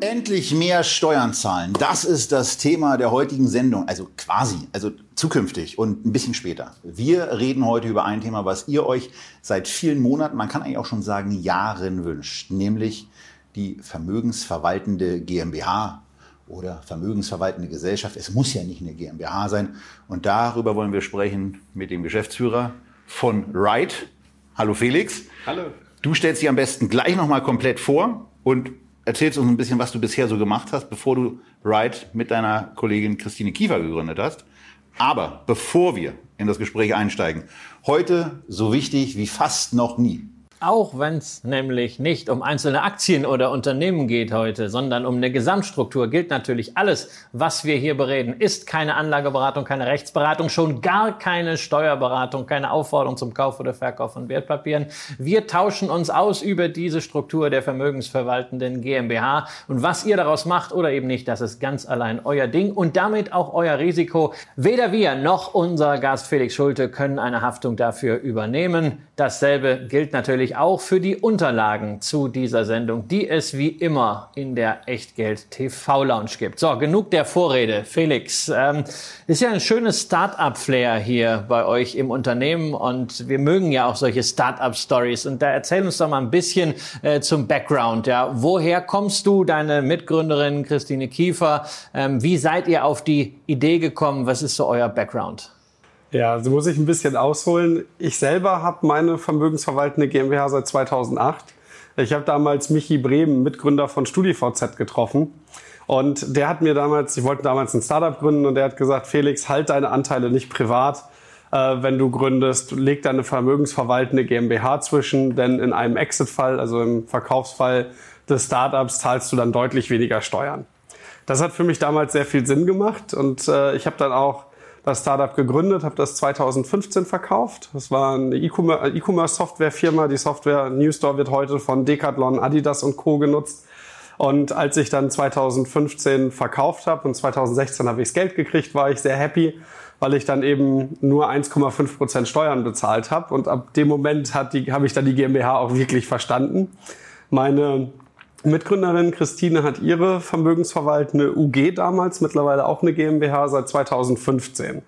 Endlich mehr Steuern zahlen. Das ist das Thema der heutigen Sendung. Also quasi, also zukünftig und ein bisschen später. Wir reden heute über ein Thema, was ihr euch seit vielen Monaten, man kann eigentlich auch schon sagen Jahren wünscht, nämlich die vermögensverwaltende GmbH oder vermögensverwaltende Gesellschaft. Es muss ja nicht eine GmbH sein. Und darüber wollen wir sprechen mit dem Geschäftsführer von Right. Hallo Felix. Hallo. Du stellst dich am besten gleich nochmal komplett vor und erzählst uns ein bisschen, was du bisher so gemacht hast, bevor du Right mit deiner Kollegin Christine Kiefer gegründet hast. Aber bevor wir in das Gespräch einsteigen, heute so wichtig wie fast noch nie. Auch wenn es nämlich nicht um einzelne Aktien oder Unternehmen geht heute, sondern um eine Gesamtstruktur, gilt natürlich alles, was wir hier bereden, ist keine Anlageberatung, keine Rechtsberatung, schon gar keine Steuerberatung, keine Aufforderung zum Kauf oder Verkauf von Wertpapieren. Wir tauschen uns aus über diese Struktur der vermögensverwaltenden GmbH und was ihr daraus macht oder eben nicht, das ist ganz allein euer Ding und damit auch euer Risiko. Weder wir noch unser Gast Felix Schulte können eine Haftung dafür übernehmen. Dasselbe gilt natürlich auch für die Unterlagen zu dieser Sendung, die es wie immer in der Echtgeld TV Lounge gibt. So, genug der Vorrede. Felix, ähm, ist ja ein schönes Start-up-Flair hier bei euch im Unternehmen und wir mögen ja auch solche Start-up-Stories. Und da erzähl uns doch mal ein bisschen äh, zum Background. Ja, woher kommst du, deine Mitgründerin Christine Kiefer? Ähm, wie seid ihr auf die Idee gekommen? Was ist so euer Background? Ja, so muss ich ein bisschen ausholen. Ich selber habe meine vermögensverwaltende GmbH seit 2008. Ich habe damals Michi Bremen, Mitgründer von StudiVZ, getroffen. Und der hat mir damals, ich wollte damals ein Startup gründen und der hat gesagt, Felix, halt deine Anteile nicht privat. Äh, wenn du gründest, leg deine vermögensverwaltende GmbH zwischen, denn in einem Exit-Fall, also im Verkaufsfall des Startups, zahlst du dann deutlich weniger Steuern. Das hat für mich damals sehr viel Sinn gemacht und äh, ich habe dann auch das Startup gegründet, habe das 2015 verkauft. Das war eine E-Commerce-Software-Firma. Die Software Newstore wird heute von Decathlon, Adidas und Co. genutzt. Und als ich dann 2015 verkauft habe und 2016 habe ich das Geld gekriegt, war ich sehr happy, weil ich dann eben nur 1,5 Prozent Steuern bezahlt habe. Und ab dem Moment habe ich dann die GmbH auch wirklich verstanden. Meine Mitgründerin Christine hat ihre vermögensverwaltende UG damals, mittlerweile auch eine GmbH seit 2015.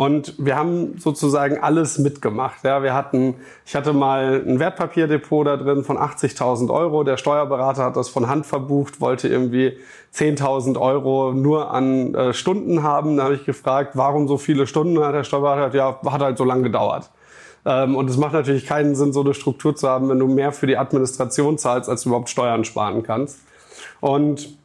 Und wir haben sozusagen alles mitgemacht. Ja, wir hatten, ich hatte mal ein Wertpapierdepot da drin von 80.000 Euro. Der Steuerberater hat das von Hand verbucht, wollte irgendwie 10.000 Euro nur an äh, Stunden haben. Da habe ich gefragt, warum so viele Stunden? Hat der Steuerberater gesagt, ja, hat halt so lange gedauert. Ähm, und es macht natürlich keinen Sinn, so eine Struktur zu haben, wenn du mehr für die Administration zahlst, als du überhaupt Steuern sparen kannst. Und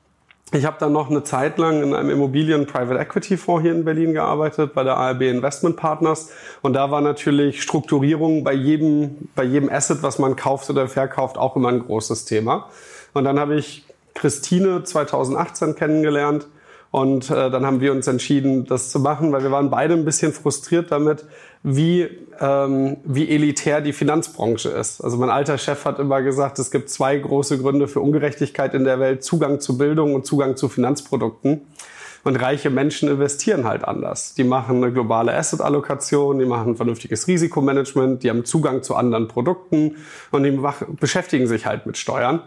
ich habe dann noch eine Zeit lang in einem Immobilien Private Equity Fonds hier in Berlin gearbeitet, bei der ARB Investment Partners. Und da war natürlich Strukturierung bei jedem, bei jedem Asset, was man kauft oder verkauft, auch immer ein großes Thema. Und dann habe ich Christine 2018 kennengelernt und äh, dann haben wir uns entschieden, das zu machen, weil wir waren beide ein bisschen frustriert damit, wie, ähm, wie elitär die Finanzbranche ist. Also mein alter Chef hat immer gesagt, es gibt zwei große Gründe für Ungerechtigkeit in der Welt. Zugang zu Bildung und Zugang zu Finanzprodukten. Und reiche Menschen investieren halt anders. Die machen eine globale Asset-Allokation, die machen vernünftiges Risikomanagement, die haben Zugang zu anderen Produkten und die beschäftigen sich halt mit Steuern.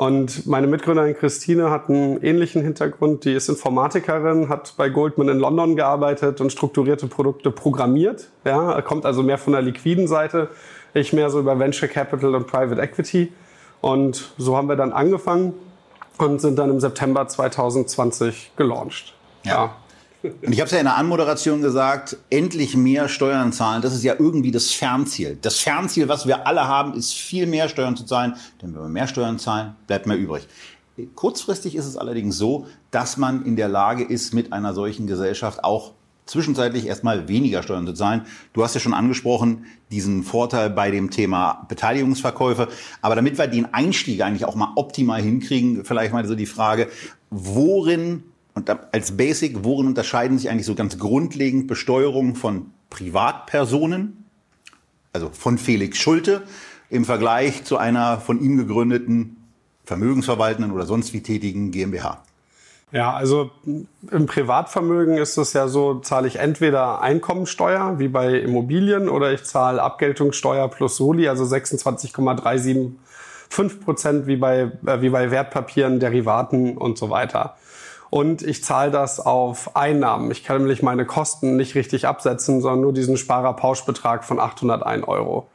Und meine Mitgründerin Christine hat einen ähnlichen Hintergrund. Die ist Informatikerin, hat bei Goldman in London gearbeitet und strukturierte Produkte programmiert. Ja, kommt also mehr von der liquiden Seite. Ich mehr so über Venture Capital und Private Equity. Und so haben wir dann angefangen und sind dann im September 2020 gelauncht. Ja. ja. Und ich habe es ja in der Anmoderation gesagt, endlich mehr Steuern zahlen, das ist ja irgendwie das Fernziel. Das Fernziel, was wir alle haben, ist viel mehr Steuern zu zahlen, denn wenn wir mehr Steuern zahlen, bleibt mehr übrig. Kurzfristig ist es allerdings so, dass man in der Lage ist, mit einer solchen Gesellschaft auch zwischenzeitlich erstmal weniger Steuern zu zahlen. Du hast ja schon angesprochen, diesen Vorteil bei dem Thema Beteiligungsverkäufe. Aber damit wir den Einstieg eigentlich auch mal optimal hinkriegen, vielleicht mal so die Frage, worin und als Basic, worin unterscheiden sich eigentlich so ganz grundlegend Besteuerung von Privatpersonen, also von Felix Schulte, im Vergleich zu einer von ihm gegründeten vermögensverwaltenden oder sonst wie tätigen GmbH? Ja, also im Privatvermögen ist es ja so, zahle ich entweder Einkommensteuer wie bei Immobilien oder ich zahle Abgeltungssteuer plus Soli, also 26,375 Prozent wie bei, äh, wie bei Wertpapieren, Derivaten und so weiter. Und ich zahle das auf Einnahmen. Ich kann nämlich meine Kosten nicht richtig absetzen, sondern nur diesen Sparerpauschbetrag von 801 Euro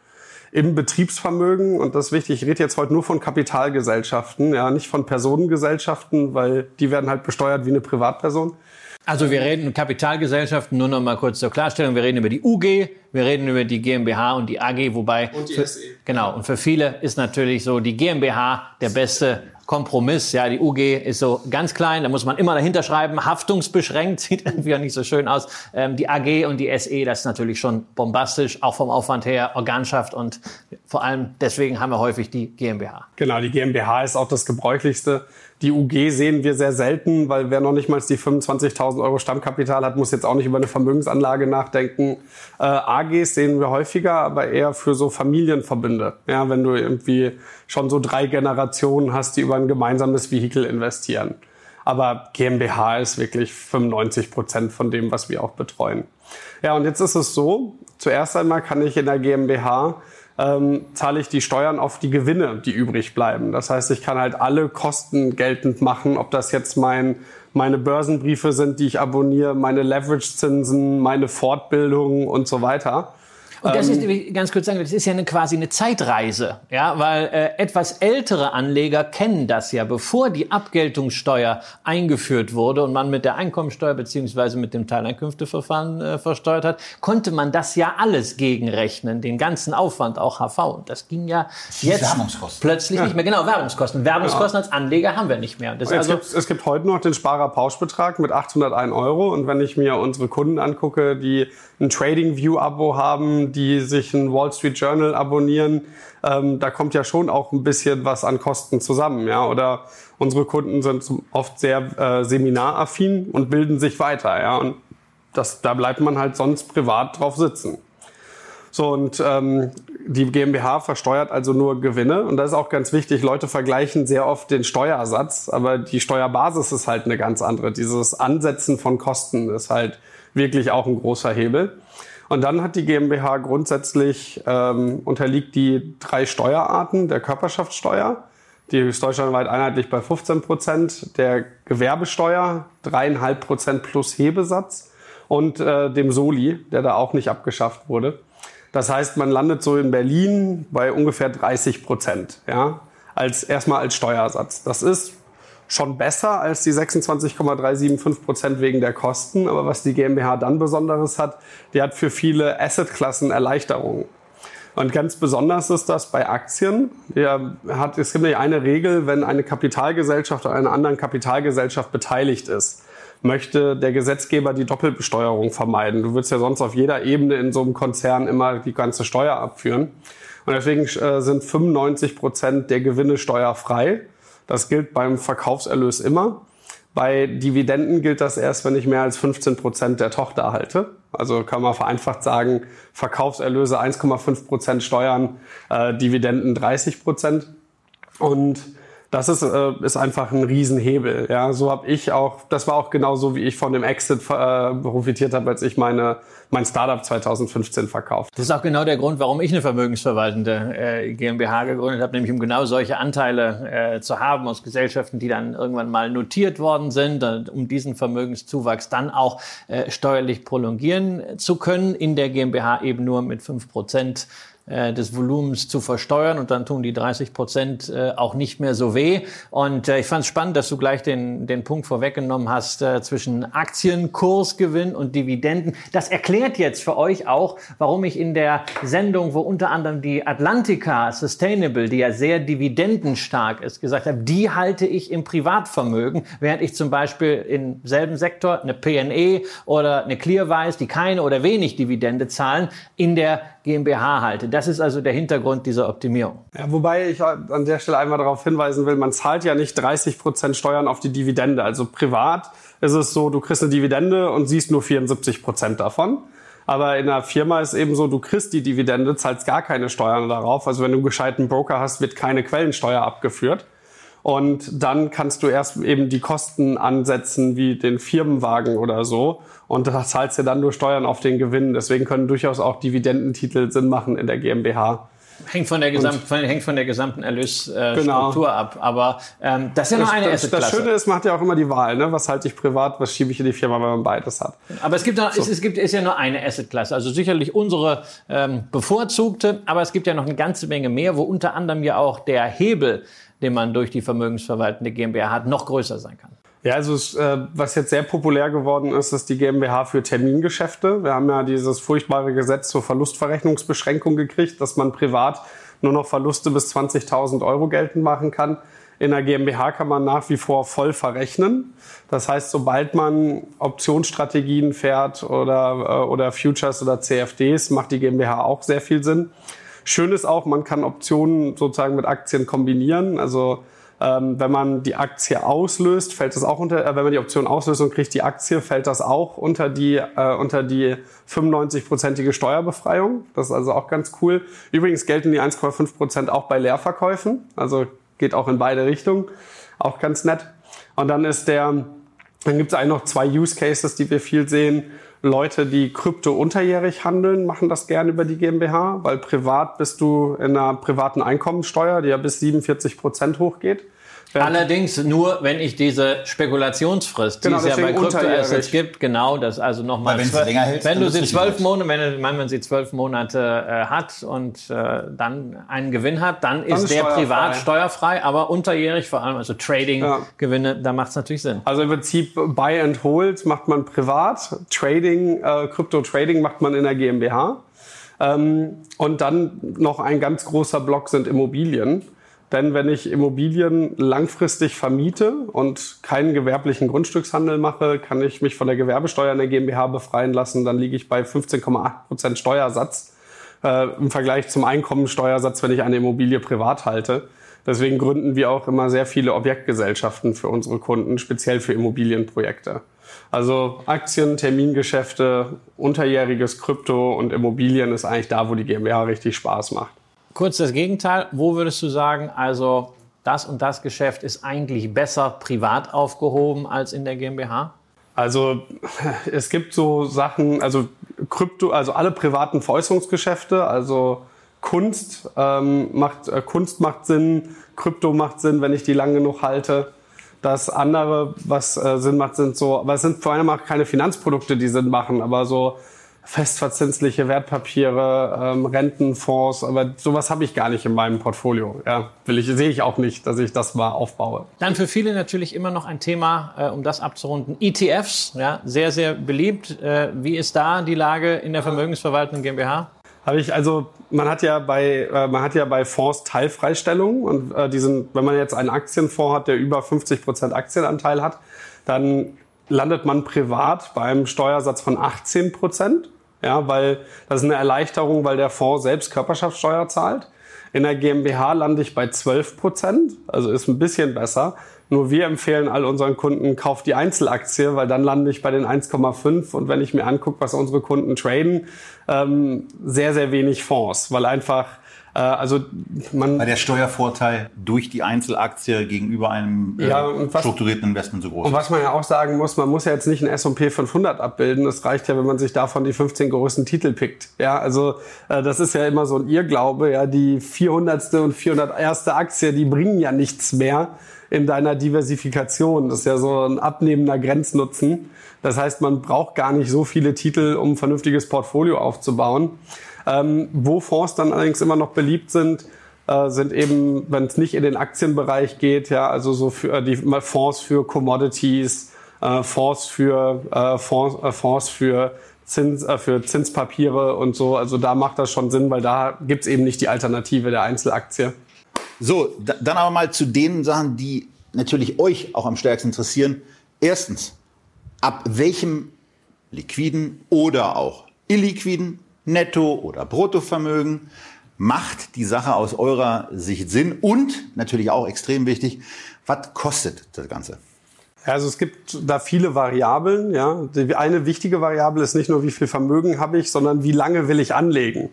im Betriebsvermögen, und das ist wichtig, ich rede jetzt heute nur von Kapitalgesellschaften, ja, nicht von Personengesellschaften, weil die werden halt besteuert wie eine Privatperson. Also wir reden Kapitalgesellschaften, nur noch mal kurz zur Klarstellung, wir reden über die UG, wir reden über die GmbH und die AG, wobei... Und die für, SE. Genau, und für viele ist natürlich so die GmbH der beste Kompromiss. Ja, die UG ist so ganz klein, da muss man immer dahinter schreiben, haftungsbeschränkt, sieht irgendwie auch nicht so schön aus. Ähm, die AG und die SE, das ist natürlich schon bombastisch, auch vom Aufwand her, Organschaft und vor allem deswegen haben wir häufig die GmbH. Genau, die GmbH ist auch das gebräuchlichste. Die UG sehen wir sehr selten, weil wer noch nicht mal die 25.000 Euro Stammkapital hat, muss jetzt auch nicht über eine Vermögensanlage nachdenken. Äh, AGs sehen wir häufiger, aber eher für so Familienverbünde. Ja, wenn du irgendwie schon so drei Generationen hast, die über ein gemeinsames Vehikel investieren. Aber GmbH ist wirklich 95 Prozent von dem, was wir auch betreuen. Ja, und jetzt ist es so, zuerst einmal kann ich in der GmbH ähm, zahle ich die Steuern auf die Gewinne, die übrig bleiben. Das heißt, ich kann halt alle Kosten geltend machen, ob das jetzt mein, meine Börsenbriefe sind, die ich abonniere, meine Leverage-Zinsen, meine Fortbildung und so weiter. Und das Ähm, ist, ganz kurz sagen, das ist ja eine, quasi eine Zeitreise, ja, weil äh, etwas ältere Anleger kennen das ja, bevor die Abgeltungssteuer eingeführt wurde und man mit der Einkommensteuer beziehungsweise mit dem Teileinkünfteverfahren äh, versteuert hat, konnte man das ja alles gegenrechnen, den ganzen Aufwand, auch HV. Und das ging ja jetzt plötzlich nicht mehr. Genau, Werbungskosten. Werbungskosten als Anleger haben wir nicht mehr. Es, also gibt, es gibt heute noch den Sparerpauschbetrag mit 801 Euro. Und wenn ich mir unsere Kunden angucke, die ein TradingView-Abo haben, die sich ein Wall Street Journal abonnieren, ähm, da kommt ja schon auch ein bisschen was an Kosten zusammen. Ja? Oder unsere Kunden sind oft sehr äh, seminaraffin und bilden sich weiter. Ja? Und das, da bleibt man halt sonst privat drauf sitzen. So, und ähm, die GmbH versteuert also nur Gewinne. Und das ist auch ganz wichtig. Leute vergleichen sehr oft den Steuersatz, aber die Steuerbasis ist halt eine ganz andere. Dieses Ansetzen von Kosten ist halt wirklich auch ein großer Hebel. Und dann hat die GmbH grundsätzlich, ähm, unterliegt die drei Steuerarten der Körperschaftssteuer. Die ist deutschlandweit einheitlich bei 15 Prozent, der Gewerbesteuer dreieinhalb Prozent plus Hebesatz und äh, dem Soli, der da auch nicht abgeschafft wurde. Das heißt, man landet so in Berlin bei ungefähr 30 Prozent, ja, als erstmal als Steuersatz. Das ist schon besser als die 26,375 Prozent wegen der Kosten. Aber was die GmbH dann Besonderes hat, die hat für viele Assetklassen Erleichterungen. Und ganz besonders ist das bei Aktien. Hat, es gibt nämlich eine Regel, wenn eine Kapitalgesellschaft an einer anderen Kapitalgesellschaft beteiligt ist, möchte der Gesetzgeber die Doppelbesteuerung vermeiden. Du würdest ja sonst auf jeder Ebene in so einem Konzern immer die ganze Steuer abführen. Und deswegen äh, sind 95 Prozent der Gewinne steuerfrei. Das gilt beim Verkaufserlös immer. Bei Dividenden gilt das erst, wenn ich mehr als 15 Prozent der Tochter erhalte. Also kann man vereinfacht sagen, Verkaufserlöse 1,5 Prozent Steuern, äh, Dividenden 30 Prozent. Und das ist, äh, ist einfach ein Riesenhebel. Ja, so habe ich auch, das war auch genau so, wie ich von dem Exit äh, profitiert habe, als ich meine, mein Startup 2015 verkauft. Das ist auch genau der Grund, warum ich eine vermögensverwaltende äh, GmbH gegründet habe, nämlich um genau solche Anteile äh, zu haben aus Gesellschaften, die dann irgendwann mal notiert worden sind, um diesen Vermögenszuwachs dann auch äh, steuerlich prolongieren zu können, in der GmbH eben nur mit fünf Prozent des Volumens zu versteuern und dann tun die 30 Prozent äh, auch nicht mehr so weh. Und äh, ich fand es spannend, dass du gleich den, den Punkt vorweggenommen hast äh, zwischen Aktienkursgewinn und Dividenden. Das erklärt jetzt für euch auch, warum ich in der Sendung, wo unter anderem die Atlantica Sustainable, die ja sehr dividendenstark ist, gesagt habe, die halte ich im Privatvermögen, während ich zum Beispiel im selben Sektor eine PNE oder eine Clearwise, die keine oder wenig Dividende zahlen, in der GmbH halte. Das ist also der Hintergrund dieser Optimierung. Ja, wobei ich an der Stelle einmal darauf hinweisen will, man zahlt ja nicht 30 Prozent Steuern auf die Dividende. Also privat ist es so, du kriegst eine Dividende und siehst nur 74 Prozent davon. Aber in einer Firma ist eben so, du kriegst die Dividende, zahlst gar keine Steuern darauf. Also wenn du einen gescheiten Broker hast, wird keine Quellensteuer abgeführt. Und dann kannst du erst eben die Kosten ansetzen, wie den Firmenwagen oder so. Und da zahlst du dann nur Steuern auf den Gewinn. Deswegen können durchaus auch Dividendentitel Sinn machen in der GmbH. Hängt von der, Gesamt, von, hängt von der gesamten Erlösstruktur genau. ab. Aber ähm, das ist ja noch eine das, das Schöne ist, man hat ja auch immer die Wahl. Ne? Was halte ich privat, was schiebe ich in die Firma, wenn man beides hat. Aber es gibt, noch, so. es, es, gibt ist ja nur eine Assetklasse. Also sicherlich unsere ähm, bevorzugte, aber es gibt ja noch eine ganze Menge mehr, wo unter anderem ja auch der Hebel, den man durch die vermögensverwaltende GmbH hat, noch größer sein kann. Ja, also es, äh, was jetzt sehr populär geworden ist, ist die GmbH für Termingeschäfte. Wir haben ja dieses furchtbare Gesetz zur Verlustverrechnungsbeschränkung gekriegt, dass man privat nur noch Verluste bis 20.000 Euro geltend machen kann. In der GmbH kann man nach wie vor voll verrechnen. Das heißt, sobald man Optionsstrategien fährt oder, äh, oder Futures oder CFDs, macht die GmbH auch sehr viel Sinn. Schön ist auch, man kann Optionen sozusagen mit Aktien kombinieren. Also ähm, wenn man die Aktie auslöst, fällt das auch unter, äh, wenn man die Option auslöst und kriegt die Aktie, fällt das auch unter die, äh, unter die 95-prozentige Steuerbefreiung. Das ist also auch ganz cool. Übrigens gelten die 1,5 Prozent auch bei Leerverkäufen. Also geht auch in beide Richtungen. Auch ganz nett. Und dann ist der, dann gibt es eigentlich noch zwei Use Cases, die wir viel sehen. Leute, die Krypto unterjährig handeln, machen das gerne über die GmbH, weil privat bist du in einer privaten Einkommensteuer, die ja bis 47 Prozent hochgeht. Allerdings nur, wenn ich diese Spekulationsfrist, genau, die es ja bei Kryptoassets gibt, genau, das also nochmal. Wenn, länger hält, wenn du sie zwölf Monate, wenn man sie zwölf Monate äh, hat und äh, dann einen Gewinn hat, dann, dann ist, ist der steuerfrei. privat steuerfrei, aber unterjährig vor allem, also Trading-Gewinne, ja. da macht es natürlich Sinn. Also im Prinzip Buy and Hold macht man privat, Trading, äh, Krypto-Trading macht man in der GmbH. Ähm, und dann noch ein ganz großer Block sind Immobilien. Denn wenn ich Immobilien langfristig vermiete und keinen gewerblichen Grundstückshandel mache, kann ich mich von der Gewerbesteuer in der GmbH befreien lassen. Dann liege ich bei 15,8 Prozent Steuersatz äh, im Vergleich zum Einkommensteuersatz, wenn ich eine Immobilie privat halte. Deswegen gründen wir auch immer sehr viele Objektgesellschaften für unsere Kunden, speziell für Immobilienprojekte. Also Aktien, Termingeschäfte, unterjähriges Krypto und Immobilien ist eigentlich da, wo die GmbH richtig Spaß macht. Kurz das Gegenteil. Wo würdest du sagen, also das und das Geschäft ist eigentlich besser privat aufgehoben als in der GmbH? Also es gibt so Sachen, also Krypto, also alle privaten Veräußerungsgeschäfte, also Kunst ähm, macht äh, Kunst macht Sinn, Krypto macht Sinn, wenn ich die lang genug halte. Das andere, was äh, Sinn macht, sind so, aber es sind vor allem auch keine Finanzprodukte, die Sinn machen, aber so festverzinsliche Wertpapiere, ähm, Rentenfonds, aber sowas habe ich gar nicht in meinem Portfolio. Ja, will ich, sehe ich auch nicht, dass ich das mal aufbaue. Dann für viele natürlich immer noch ein Thema, äh, um das abzurunden. ETFs, ja, sehr, sehr beliebt. Äh, wie ist da die Lage in der Vermögensverwaltung GmbH? Habe ich also, man hat ja bei, äh, man hat ja bei Fonds Teilfreistellungen und äh, diesen, wenn man jetzt einen Aktienfonds hat, der über 50 Prozent Aktienanteil hat, dann landet man privat beim Steuersatz von 18 Prozent. Ja, weil das ist eine Erleichterung, weil der Fonds selbst Körperschaftssteuer zahlt. In der GmbH lande ich bei 12 Prozent, also ist ein bisschen besser. Nur wir empfehlen all unseren Kunden, kauft die Einzelaktie, weil dann lande ich bei den 1,5 und wenn ich mir angucke, was unsere Kunden traden, ähm, sehr, sehr wenig Fonds, weil einfach also man Weil der Steuervorteil durch die Einzelaktie gegenüber einem äh, ja, was, strukturierten Investment so groß Und was man ja auch sagen muss, man muss ja jetzt nicht ein S&P 500 abbilden. Es reicht ja, wenn man sich davon die 15 größten Titel pickt. Ja, also äh, das ist ja immer so ein Irrglaube. Ja, die 400. und 401. Aktie, die bringen ja nichts mehr in deiner Diversifikation. Das ist ja so ein abnehmender Grenznutzen. Das heißt, man braucht gar nicht so viele Titel, um ein vernünftiges Portfolio aufzubauen. Ähm, wo Fonds dann allerdings immer noch beliebt sind, äh, sind eben, wenn es nicht in den Aktienbereich geht, ja, also so für äh, die Fonds für Commodities, äh, Fonds für äh, Fonds, äh, Fonds für Zins, äh, für Zinspapiere und so. Also da macht das schon Sinn, weil da gibt's eben nicht die Alternative der Einzelaktie. So, da, dann aber mal zu den Sachen, die natürlich euch auch am stärksten interessieren. Erstens, ab welchem liquiden oder auch illiquiden Netto- oder Bruttovermögen. Macht die Sache aus eurer Sicht Sinn? Und natürlich auch extrem wichtig, was kostet das Ganze? Also es gibt da viele Variablen. Ja. Eine wichtige Variable ist nicht nur, wie viel Vermögen habe ich, sondern wie lange will ich anlegen.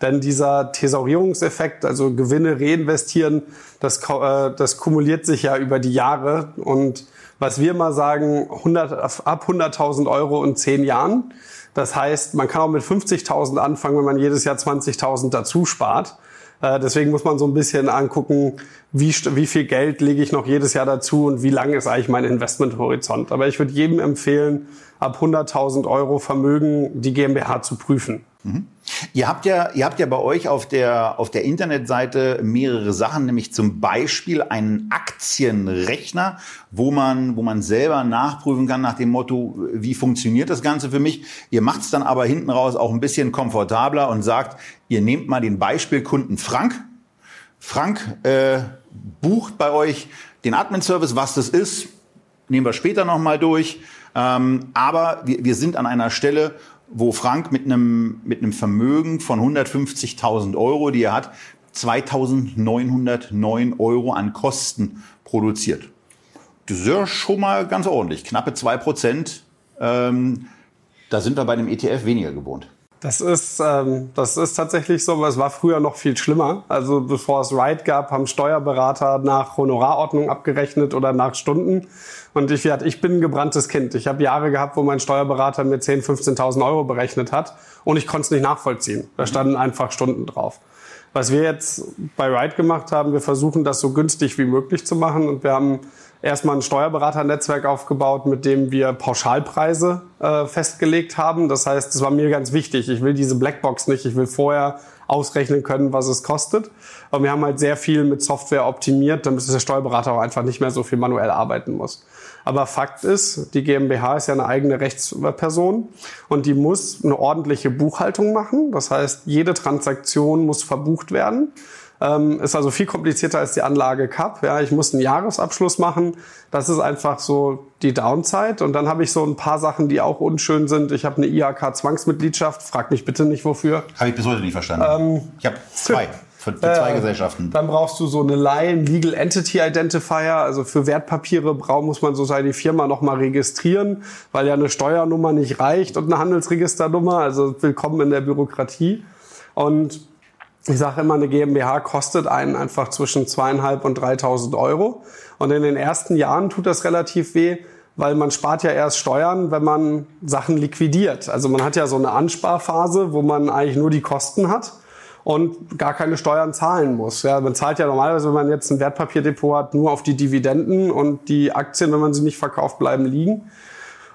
Denn dieser Thesaurierungseffekt, also Gewinne reinvestieren, das, äh, das kumuliert sich ja über die Jahre. Und was wir mal sagen, 100, ab 100.000 Euro in zehn Jahren. Das heißt, man kann auch mit 50.000 anfangen, wenn man jedes Jahr 20.000 dazu spart. Äh, deswegen muss man so ein bisschen angucken, wie, wie viel Geld lege ich noch jedes Jahr dazu und wie lang ist eigentlich mein Investmenthorizont. Aber ich würde jedem empfehlen, ab 100.000 Euro Vermögen die GmbH zu prüfen. Mhm. Ihr habt ja, ihr habt ja bei euch auf der, auf der Internetseite mehrere Sachen, nämlich zum Beispiel einen Aktienrechner, wo man, wo man selber nachprüfen kann nach dem Motto, wie funktioniert das Ganze für mich. Ihr macht es dann aber hinten raus auch ein bisschen komfortabler und sagt, ihr nehmt mal den Beispielkunden Frank. Frank äh, bucht bei euch den Admin-Service, was das ist, nehmen wir später nochmal durch. Ähm, aber wir, wir sind an einer Stelle, wo Frank mit einem, mit einem Vermögen von 150.000 Euro, die er hat, 2.909 Euro an Kosten produziert. Das ist ja schon mal ganz ordentlich. Knappe zwei Prozent. Ähm, da sind wir bei dem ETF weniger gewohnt. Das ist, ähm, das ist tatsächlich so, aber es war früher noch viel schlimmer. Also bevor es Ride gab, haben Steuerberater nach Honorarordnung abgerechnet oder nach Stunden. Und ich, ich bin ein gebranntes Kind. Ich habe Jahre gehabt, wo mein Steuerberater mir 10.000, 15.000 Euro berechnet hat und ich konnte es nicht nachvollziehen. Da standen einfach Stunden drauf. Was wir jetzt bei Ride gemacht haben, wir versuchen das so günstig wie möglich zu machen und wir haben erstmal ein Steuerberaternetzwerk aufgebaut, mit dem wir Pauschalpreise äh, festgelegt haben. Das heißt, es war mir ganz wichtig. Ich will diese Blackbox nicht. Ich will vorher ausrechnen können, was es kostet. Aber wir haben halt sehr viel mit Software optimiert, damit der Steuerberater auch einfach nicht mehr so viel manuell arbeiten muss. Aber Fakt ist, die GmbH ist ja eine eigene Rechtsperson und die muss eine ordentliche Buchhaltung machen. Das heißt, jede Transaktion muss verbucht werden. Ähm, ist also viel komplizierter als die Anlage Cup. Ja, ich muss einen Jahresabschluss machen. Das ist einfach so die Downside. Und dann habe ich so ein paar Sachen, die auch unschön sind. Ich habe eine IHK-Zwangsmitgliedschaft. Frag mich bitte nicht wofür. Habe ich bis heute nicht verstanden. Ähm, ich habe zwei. Für, für zwei äh, Gesellschaften. Dann brauchst du so eine Line Legal Entity Identifier. Also für Wertpapiere braucht, muss man sozusagen die Firma nochmal registrieren, weil ja eine Steuernummer nicht reicht und eine Handelsregisternummer. Also willkommen in der Bürokratie. Und ich sage immer, eine GmbH kostet einen einfach zwischen zweieinhalb und 3.000 Euro. Und in den ersten Jahren tut das relativ weh, weil man spart ja erst Steuern, wenn man Sachen liquidiert. Also man hat ja so eine Ansparphase, wo man eigentlich nur die Kosten hat und gar keine Steuern zahlen muss. Ja, man zahlt ja normalerweise, wenn man jetzt ein Wertpapierdepot hat, nur auf die Dividenden und die Aktien, wenn man sie nicht verkauft, bleiben liegen.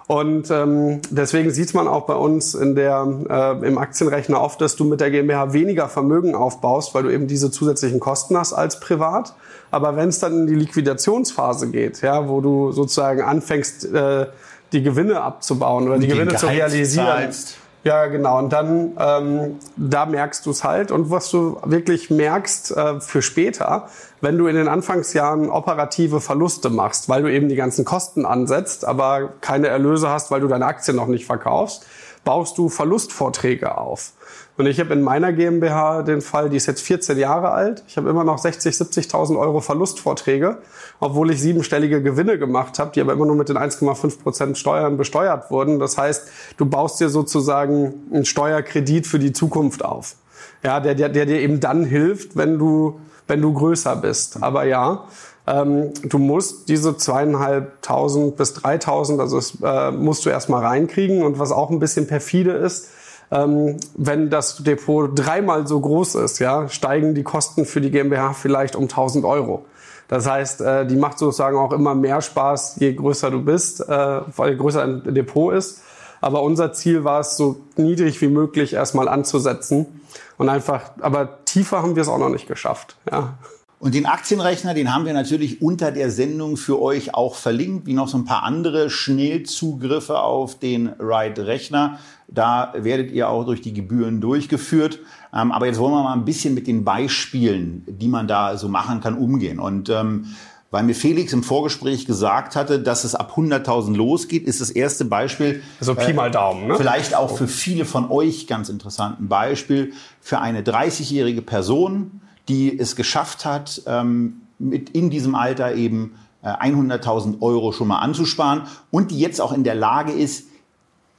Und ähm, deswegen sieht man auch bei uns in der, äh, im Aktienrechner oft, dass du mit der GmbH weniger Vermögen aufbaust, weil du eben diese zusätzlichen Kosten hast als privat. Aber wenn es dann in die Liquidationsphase geht, ja, wo du sozusagen anfängst, äh, die Gewinne abzubauen oder die, Gewinne zu realisieren, zahlst. Ja, genau. Und dann, ähm, da merkst du es halt. Und was du wirklich merkst äh, für später, wenn du in den Anfangsjahren operative Verluste machst, weil du eben die ganzen Kosten ansetzt, aber keine Erlöse hast, weil du deine Aktien noch nicht verkaufst, baust du Verlustvorträge auf. Und ich habe in meiner GmbH den Fall, die ist jetzt 14 Jahre alt. Ich habe immer noch 60, 70.000 Euro Verlustvorträge, obwohl ich siebenstellige Gewinne gemacht habe, die aber immer nur mit den 1,5 Prozent Steuern besteuert wurden. Das heißt, du baust dir sozusagen einen Steuerkredit für die Zukunft auf. Ja, der, der, der dir eben dann hilft, wenn du, wenn du größer bist. Aber ja, ähm, du musst diese zweieinhalbtausend bis dreitausend, also das äh, musst du erstmal reinkriegen. Und was auch ein bisschen perfide ist, ähm, wenn das Depot dreimal so groß ist, ja, steigen die Kosten für die GmbH vielleicht um 1000 Euro. Das heißt, äh, die macht sozusagen auch immer mehr Spaß, je größer du bist, äh, weil je größer ein Depot ist. Aber unser Ziel war es, so niedrig wie möglich erstmal anzusetzen und einfach, aber tiefer haben wir es auch noch nicht geschafft. Ja. Und den Aktienrechner, den haben wir natürlich unter der Sendung für euch auch verlinkt, wie noch so ein paar andere Schnellzugriffe auf den Ride-Rechner. Da werdet ihr auch durch die Gebühren durchgeführt. Ähm, aber jetzt wollen wir mal ein bisschen mit den Beispielen, die man da so machen kann, umgehen. Und ähm, weil mir Felix im Vorgespräch gesagt hatte, dass es ab 100.000 losgeht, ist das erste Beispiel. Also Pi mal Daumen, ne? Vielleicht auch für viele von euch ganz interessant. Ein Beispiel für eine 30-jährige Person, die es geschafft hat, ähm, mit in diesem Alter eben 100.000 Euro schon mal anzusparen und die jetzt auch in der Lage ist,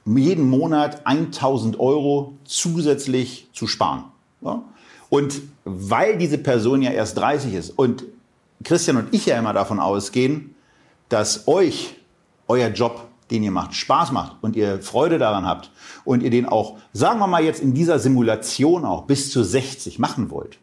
jeden Monat 1.000 Euro zusätzlich zu sparen. Ja? Und weil diese Person ja erst 30 ist und Christian und ich ja immer davon ausgehen, dass euch euer Job, den ihr macht, Spaß macht und ihr Freude daran habt und ihr den auch, sagen wir mal jetzt in dieser Simulation auch bis zu 60 machen wollt,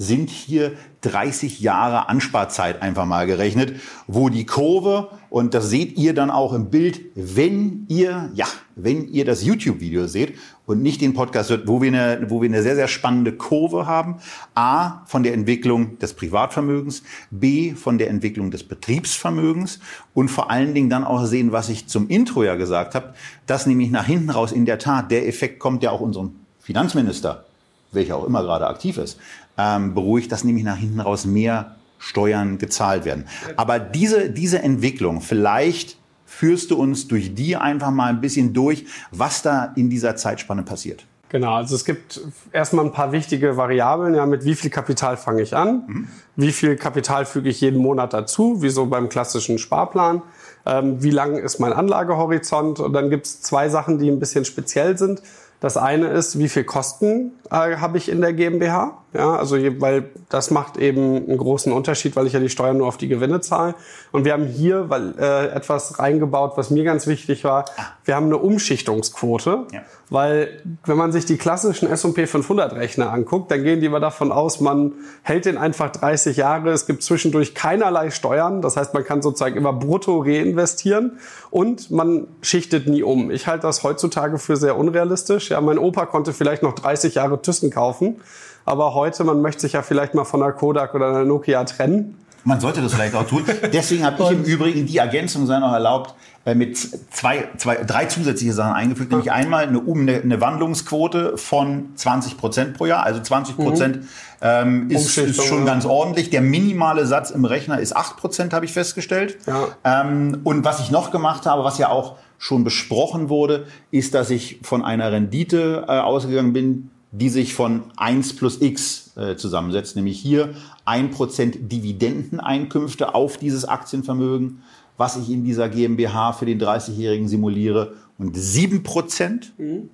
sind hier 30 Jahre Ansparzeit einfach mal gerechnet, wo die Kurve, und das seht ihr dann auch im Bild, wenn ihr, ja, wenn ihr das YouTube-Video seht und nicht den Podcast hört, wo wir, eine, wo wir eine sehr, sehr spannende Kurve haben. A, von der Entwicklung des Privatvermögens, B, von der Entwicklung des Betriebsvermögens und vor allen Dingen dann auch sehen, was ich zum Intro ja gesagt habe, dass nämlich nach hinten raus in der Tat der Effekt kommt, der auch unserem Finanzminister welcher auch immer gerade aktiv ist, ähm, beruhigt, dass nämlich nach hinten raus mehr Steuern gezahlt werden. Aber diese, diese Entwicklung, vielleicht führst du uns durch die einfach mal ein bisschen durch, was da in dieser Zeitspanne passiert. Genau, also es gibt erstmal ein paar wichtige Variablen. Ja, mit wie viel Kapital fange ich an? Mhm. Wie viel Kapital füge ich jeden Monat dazu? Wie so beim klassischen Sparplan? Ähm, wie lang ist mein Anlagehorizont? Und dann gibt es zwei Sachen, die ein bisschen speziell sind. Das eine ist, wie viel Kosten äh, habe ich in der GmbH? Ja, also weil das macht eben einen großen Unterschied, weil ich ja die Steuern nur auf die Gewinne zahle. Und wir haben hier weil, äh, etwas reingebaut, was mir ganz wichtig war. Wir haben eine Umschichtungsquote, ja. Weil wenn man sich die klassischen S&P 500 Rechner anguckt, dann gehen die immer davon aus, man hält den einfach 30 Jahre. Es gibt zwischendurch keinerlei Steuern. Das heißt, man kann sozusagen immer brutto reinvestieren und man schichtet nie um. Ich halte das heutzutage für sehr unrealistisch. Ja, mein Opa konnte vielleicht noch 30 Jahre Thyssen kaufen. Aber heute, man möchte sich ja vielleicht mal von einer Kodak oder einer Nokia trennen. Man sollte das vielleicht auch tun. Deswegen habe ich im Übrigen die Ergänzung sei noch erlaubt, mit zwei, zwei, drei zusätzliche Sachen eingefügt, nämlich einmal eine, eine, eine Wandlungsquote von 20 Prozent pro Jahr. Also 20 Prozent mhm. ähm, ist, ist, schon ganz ordentlich. Der minimale Satz im Rechner ist 8 Prozent, habe ich festgestellt. Ja. Ähm, und was ich noch gemacht habe, was ja auch schon besprochen wurde, ist, dass ich von einer Rendite äh, ausgegangen bin, die sich von 1 plus x äh, zusammensetzt, nämlich hier 1% Dividendeneinkünfte auf dieses Aktienvermögen, was ich in dieser GmbH für den 30-Jährigen simuliere und 7% mhm.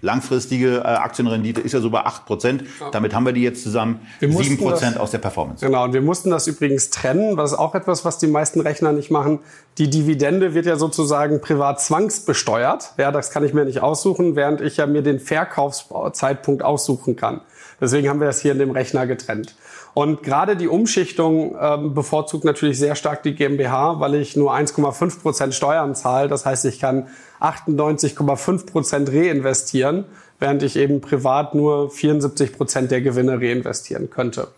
Langfristige äh, Aktienrendite ist ja so bei 8 Prozent. Ja. Damit haben wir die jetzt zusammen. 7 Prozent aus der Performance. Genau, und wir mussten das übrigens trennen. Das ist auch etwas, was die meisten Rechner nicht machen. Die Dividende wird ja sozusagen privat zwangsbesteuert. Ja, das kann ich mir nicht aussuchen, während ich ja mir den Verkaufszeitpunkt aussuchen kann. Deswegen haben wir das hier in dem Rechner getrennt. Und gerade die Umschichtung ähm, bevorzugt natürlich sehr stark die GmbH, weil ich nur 1,5 Prozent Steuern zahle. Das heißt, ich kann 98,5 Prozent reinvestieren, während ich eben privat nur 74 Prozent der Gewinne reinvestieren könnte.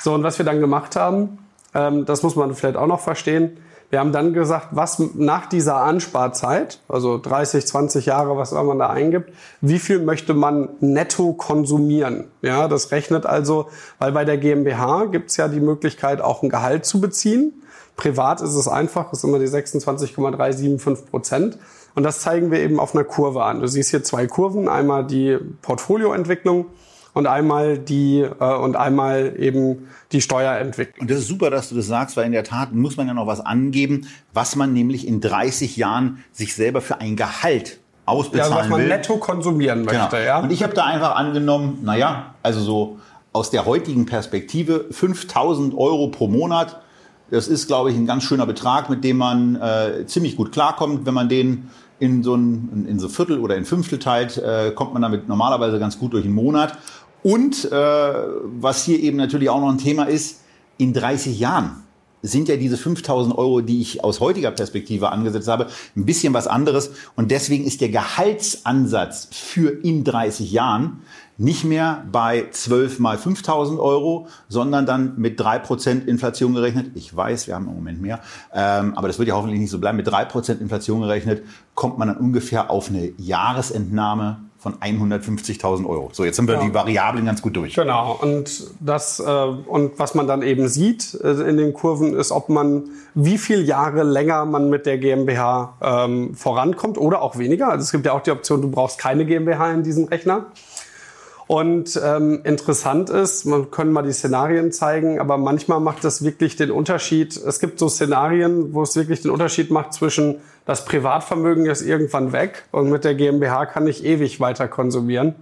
So, und was wir dann gemacht haben, ähm, das muss man vielleicht auch noch verstehen. Wir haben dann gesagt, was nach dieser Ansparzeit, also 30, 20 Jahre, was man da eingibt, wie viel möchte man netto konsumieren? Ja, das rechnet also, weil bei der GmbH gibt es ja die Möglichkeit, auch ein Gehalt zu beziehen. Privat ist es einfach, ist immer die 26,375 Prozent. Und das zeigen wir eben auf einer Kurve an. Du siehst hier zwei Kurven, einmal die Portfolioentwicklung und einmal die äh, und einmal eben die Steuerentwicklung. Und das ist super, dass du das sagst, weil in der Tat muss man ja noch was angeben, was man nämlich in 30 Jahren sich selber für ein Gehalt ausbezahlen will. Ja, was man will. netto konsumieren möchte, genau. ja. Und ich habe da einfach angenommen, naja, also so aus der heutigen Perspektive 5000 Euro pro Monat das ist, glaube ich, ein ganz schöner Betrag, mit dem man äh, ziemlich gut klarkommt. Wenn man den in so ein in so Viertel oder in Fünftel teilt, äh, kommt man damit normalerweise ganz gut durch den Monat. Und äh, was hier eben natürlich auch noch ein Thema ist, in 30 Jahren sind ja diese 5000 Euro, die ich aus heutiger Perspektive angesetzt habe, ein bisschen was anderes. Und deswegen ist der Gehaltsansatz für in 30 Jahren nicht mehr bei 12 mal 5000 Euro, sondern dann mit 3% Inflation gerechnet. Ich weiß, wir haben im Moment mehr, ähm, aber das wird ja hoffentlich nicht so bleiben. Mit 3% Inflation gerechnet kommt man dann ungefähr auf eine Jahresentnahme von 150.000 Euro. So, jetzt sind wir ja. die Variablen ganz gut durch. Genau. Und das äh, und was man dann eben sieht äh, in den Kurven ist, ob man wie viel Jahre länger man mit der GmbH ähm, vorankommt oder auch weniger. Also es gibt ja auch die Option, du brauchst keine GmbH in diesem Rechner. Und ähm, interessant ist, man können mal die Szenarien zeigen, aber manchmal macht das wirklich den Unterschied. Es gibt so Szenarien, wo es wirklich den Unterschied macht zwischen das Privatvermögen ist irgendwann weg und mit der GmbH kann ich ewig weiter konsumieren.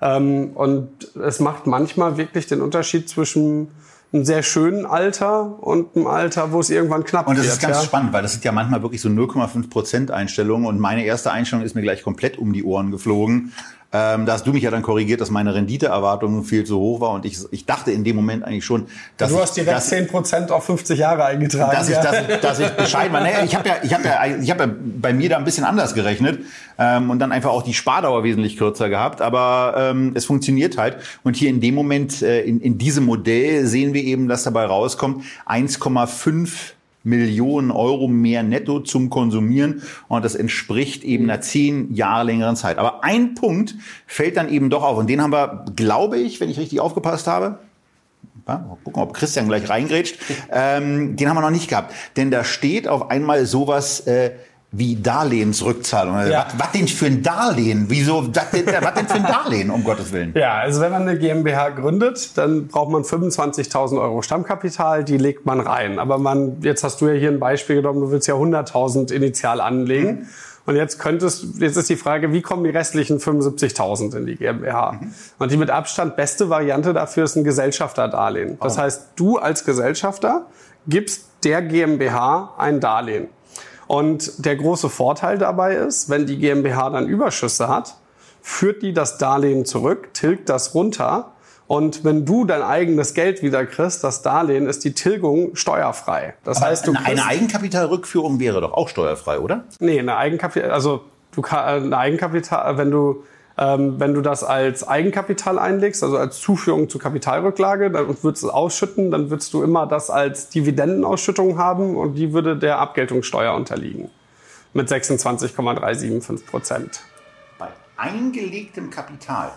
Ähm, und es macht manchmal wirklich den Unterschied zwischen einem sehr schönen Alter und einem Alter, wo es irgendwann knapp wird. Und das wird, ist ganz ja. spannend, weil das sind ja manchmal wirklich so 0,5 Prozent Einstellungen und meine erste Einstellung ist mir gleich komplett um die Ohren geflogen. Ähm, da hast du mich ja dann korrigiert, dass meine Renditeerwartung viel zu hoch war und ich, ich dachte in dem Moment eigentlich schon, dass Du ich, hast direkt 10 Prozent auf 50 Jahre eingetragen. dass ich, ja. dass, ich, dass ich Bescheid war. Naja, ich habe ja, ich habe ja, ich habe ja bei mir da ein bisschen anders gerechnet ähm, und dann einfach auch die Spardauer wesentlich kürzer gehabt. Aber ähm, es funktioniert halt. Und hier in dem Moment, äh, in, in diesem Modell sehen wir eben, dass dabei rauskommt 1,5 Millionen Euro mehr netto zum Konsumieren und das entspricht eben einer zehn Jahre längeren Zeit. Aber ein Punkt fällt dann eben doch auf und den haben wir, glaube ich, wenn ich richtig aufgepasst habe, mal gucken, ob Christian gleich reingrätscht. Ähm, den haben wir noch nicht gehabt. Denn da steht auf einmal sowas äh, wie Darlehensrückzahlung. Ja. Was, was denn für ein Darlehen? Wieso? Was denn, was denn für ein Darlehen, um Gottes Willen? Ja, also wenn man eine GmbH gründet, dann braucht man 25.000 Euro Stammkapital, die legt man rein. Aber man, jetzt hast du ja hier ein Beispiel genommen, du willst ja 100.000 initial anlegen. Mhm. Und jetzt könntest, jetzt ist die Frage, wie kommen die restlichen 75.000 in die GmbH? Mhm. Und die mit Abstand beste Variante dafür ist ein Gesellschafterdarlehen. Das heißt, du als Gesellschafter gibst der GmbH ein Darlehen. Und der große Vorteil dabei ist, wenn die GmbH dann Überschüsse hat, führt die das Darlehen zurück, tilgt das runter. Und wenn du dein eigenes Geld wieder kriegst, das Darlehen, ist die Tilgung steuerfrei. Das Aber heißt, du eine, eine Eigenkapitalrückführung wäre doch auch steuerfrei, oder? Nee, eine Eigenkapital, also du kann, ein Eigenkapital, wenn du wenn du das als Eigenkapital einlegst, also als Zuführung zur Kapitalrücklage, dann würdest du es ausschütten, dann würdest du immer das als Dividendenausschüttung haben und die würde der Abgeltungssteuer unterliegen mit 26,375 Prozent. Bei eingelegtem Kapital.